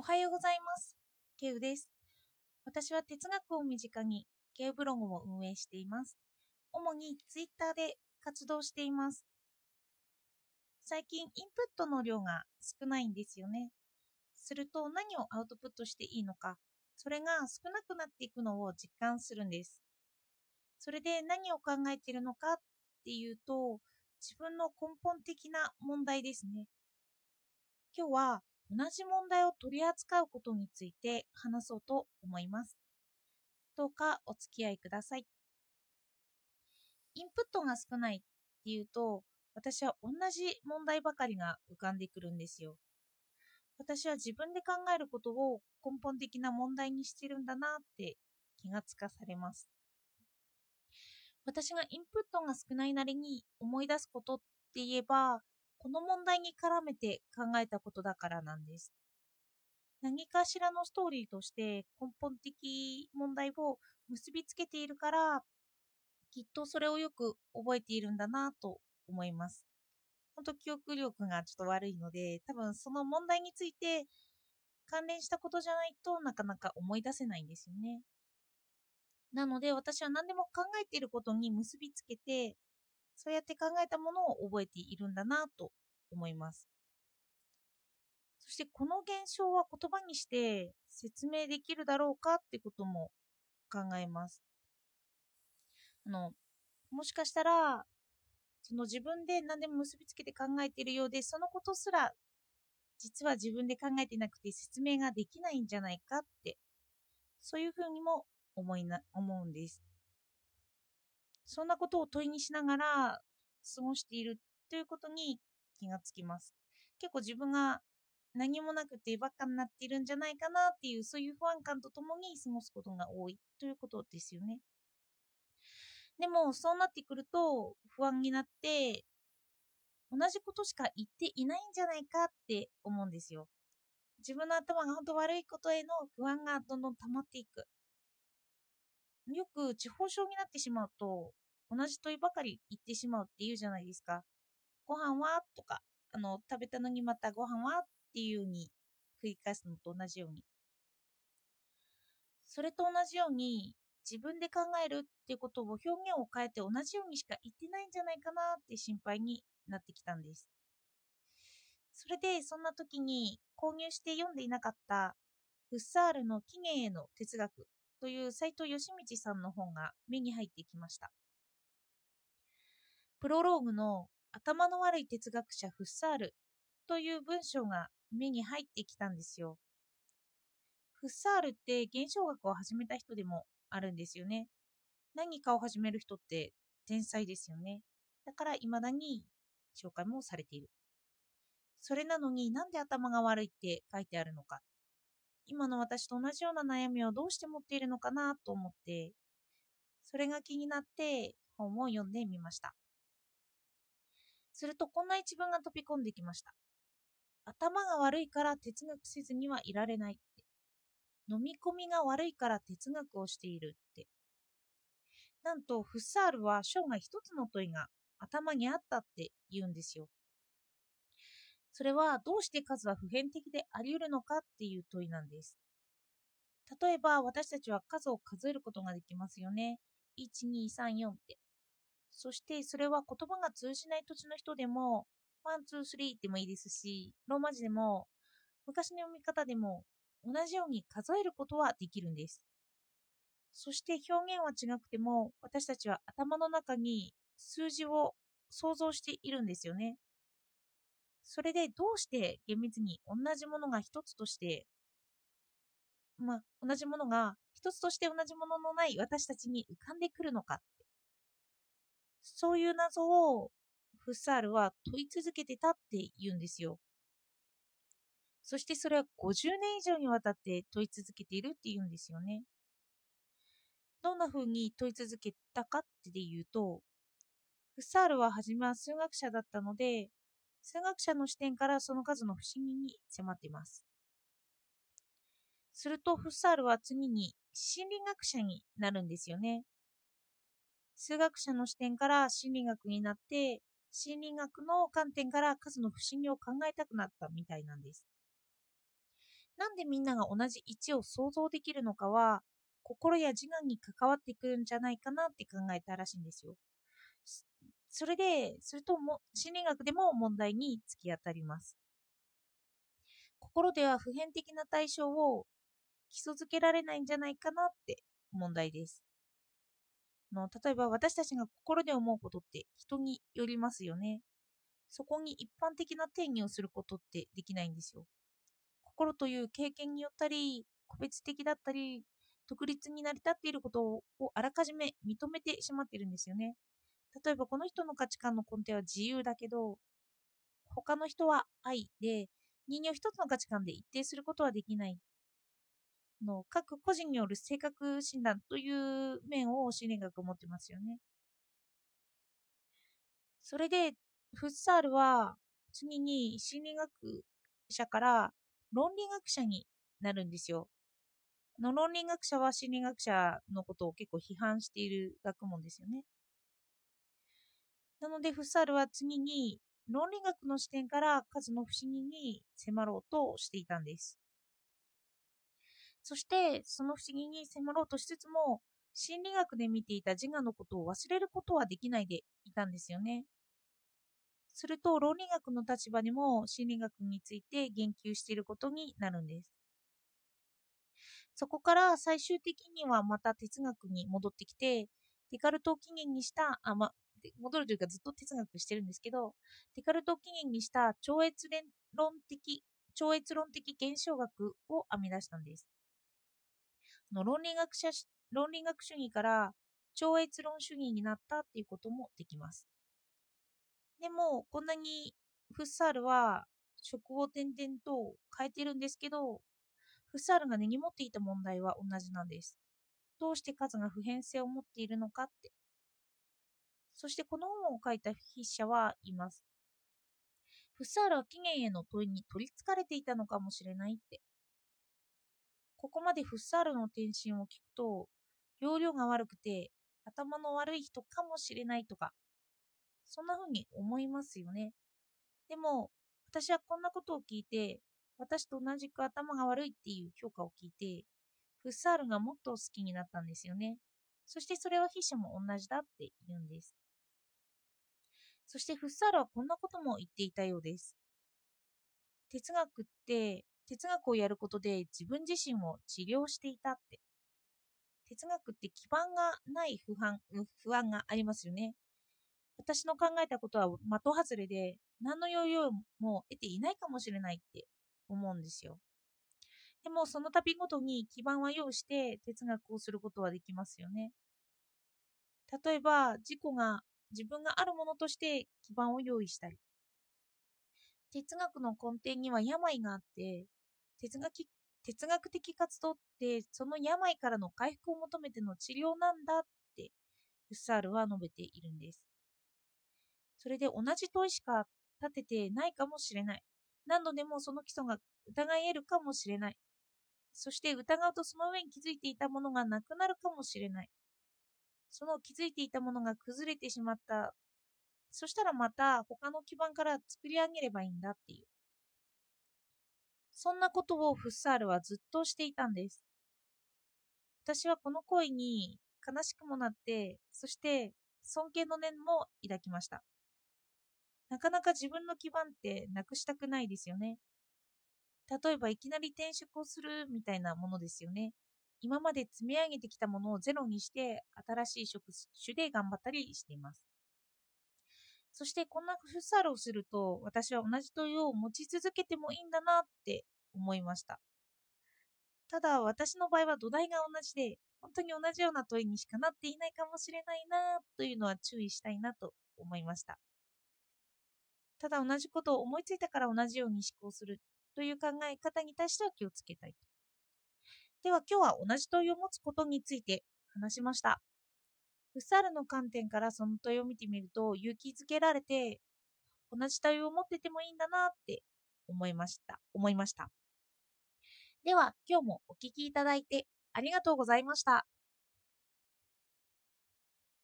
おはようございます。ケウです。私は哲学を身近にケウブログを運営しています。主にツイッターで活動しています。最近インプットの量が少ないんですよね。すると何をアウトプットしていいのか、それが少なくなっていくのを実感するんです。それで何を考えているのかっていうと、自分の根本的な問題ですね。今日は同じ問題を取り扱うことについて話そうと思います。どうかお付き合いください。インプットが少ないっていうと、私は同じ問題ばかりが浮かんでくるんですよ。私は自分で考えることを根本的な問題にしてるんだなって気がつかされます。私がインプットが少ないなりに思い出すことって言えば、この問題に絡めて考えたことだからなんです。何かしらのストーリーとして根本的問題を結びつけているから、きっとそれをよく覚えているんだなと思います。本当記憶力がちょっと悪いので、多分その問題について関連したことじゃないとなかなか思い出せないんですよね。なので私は何でも考えていることに結びつけて、そうやって考えたものを覚えているんだなと思います。そしてこの現象は言葉にして説明できるだろうかってことも考えます。あの、もしかしたら、その自分で何でも結びつけて考えているようで、そのことすら実は自分で考えてなくて説明ができないんじゃないかって、そういうふうにも思いな思うんです。そんなことを問いにしながら過ごしているということに気がつきます。結構自分が何もなくてバカになっているんじゃないかなっていうそういう不安感とともに過ごすことが多いということですよね。でもそうなってくると不安になって同じことしか言っていないんじゃないかって思うんですよ。自分の頭が本当悪いことへの不安がどんどん溜まっていく。よく地方症になってしまうと同じ問いばかり言ってしまうって言うじゃないですか。ご飯は？とか、あの、食べたのにまたご飯は？っていうふうに繰り返すのと同じように。それと同じように自分で考えるっていうことを表現を変えて同じようにしか言ってないんじゃないかなって心配になってきたんです。それでそんな時に購入して読んでいなかったフッサールの起源への哲学という斉藤義道さんの本が目に入ってきました。プロローグの頭の悪い哲学者フッサールという文章が目に入ってきたんですよ。フッサールって現象学を始めた人でもあるんですよね。何かを始める人って天才ですよね。だから未だに紹介もされている。それなのになんで頭が悪いって書いてあるのか。今の私と同じような悩みをどうして持っているのかなと思って、それが気になって本を読んでみました。するとこんな一文が飛び込んできました。頭が悪いから哲学せずにはいられないって。飲み込みが悪いから哲学をしているって。なんとフッサールは生涯一つの問いが頭にあったって言うんですよ。それはどうして数は普遍的であり得るのかっていう問いなんです。例えば私たちは数を数えることができますよね。1、2、3、4って。そしてそれは言葉が通じない土地の人でも、 one, two, three でもいいですし、ローマ字でも、昔の読み方でも、同じように数えることはできるんです。そして表現は違くても、私たちは頭の中に数字を想像しているんですよね。それでどうして厳密に同じものが一つとして、まあ、同じものが一つとして同じもののない私たちに浮かんでくるのかって。そういう謎をフッサールは問い続けてたって言うんですよ。そしてそれは50年以上にわたって問い続けているって言うんですよね。どんな風に問い続けたかっていうと、フッサールは初めは数学者だったので、数学者の視点からその数の不思議に迫っています。するとフッサールは次に心理学者になるんですよね。数学者の視点から心理学になって、心理学の観点から数の不思議を考えたくなったみたいなんです。なんでみんなが同じ位置を想像できるのかは、心や自我に関わってくるんじゃないかなって考えたらしいんですよ。それで、それとも心理学でも問題に突き当たります。心では普遍的な対象を基礎づけられないんじゃないかなって問題です。の例えば私たちが心で思うことって人によりますよね。そこに一般的な定義をすることってできないんですよ。心という経験によったり、個別的だったり、独立に成り立っていることをあらかじめ認めてしまっているんですよね。例えばこの人の価値観の根底は自由だけど、他の人は愛で、人間を一つの価値観で一定することはできないの各個人による性格診断という面を心理学を持ってますよね。それで、フッサールは次に心理学者から論理学者になるんですよ。の論理学者は心理学者のことを結構批判している学問ですよね。なので、フッサールは次に論理学の視点から数の不思議に迫ろうとしていたんです。そして、その不思議に迫ろうとしつつも、心理学で見ていた自我のことを忘れることはできないでいたんですよね。すると、論理学の立場でも心理学について言及していることになるんです。そこから最終的にはまた哲学に戻ってきて、デカルトを起源にした、あ、ま、戻るというかずっと哲学してるんですけど、デカルトを起源にした超越論的、超越論的現象学を編み出したんです。の論理学者論理学主義から超越論主義になったっていうこともできます。でも、こんなにフッサールは職を転々と変えてるんですけど、フッサールが根に持っていた問題は同じなんです。どうして数が普遍性を持っているのかって。そしてこの本を書いた筆者は言います。フッサールは起源への問いに取りつかれていたのかもしれないって。ここまでフッサールの転身を聞くと、容量が悪くて頭の悪い人かもしれないとか、そんな風に思いますよね。でも、私はこんなことを聞いて、私と同じく頭が悪いっていう評価を聞いて、フッサールがもっと好きになったんですよね。そしてそれは筆者も同じだって言うんです。そしてフッサールはこんなことも言っていたようです。哲学って哲学をやることで自分自身を治療していたって。哲学って基盤がない不安不安がありますよね。私の考えたことは的外れで何の要領も得ていないかもしれないって思うんですよ。でもその度ごとに基盤は用意して哲学をすることはできますよね。例えば自己が自分があるものとして基盤を用意したり哲学の根底には病があって哲学哲学的活動ってその病からの回復を求めての治療なんだってフッサールは述べているんです。それで同じ問いしか立ててないかもしれない。何度でもその基礎が疑えるかもしれない。そして疑うとその上に気づいていたものがなくなるかもしれない。その気づいていたものが崩れてしまった。そしたらまた他の基盤から作り上げればいいんだっていう。そんなことをフッサールはずっとしていたんです。私はこの恋に悲しくもなって、そして尊敬の念も抱きました。なかなか自分の基盤ってなくしたくないですよね。例えばいきなり転職をするみたいなものですよね。今まで積み上げてきたものをゼロにして新しい職種で頑張ったりしています。そしてこんなフッサルをすると私は同じ問いを持ち続けてもいいんだなって思いました。ただ私の場合は土台が同じで本当に同じような問いにしかなっていないかもしれないなというのは注意したいなと思いました。ただ同じことを思いついたから同じように思考するという考え方に対しては気をつけたい。では今日は同じ問いを持つことについて話しました。フッサルの観点からその問いを見てみると勇気づけられて同じ対応を持っててもいいんだなって思いました。思いました。では今日もお聴きいただいてありがとうございました。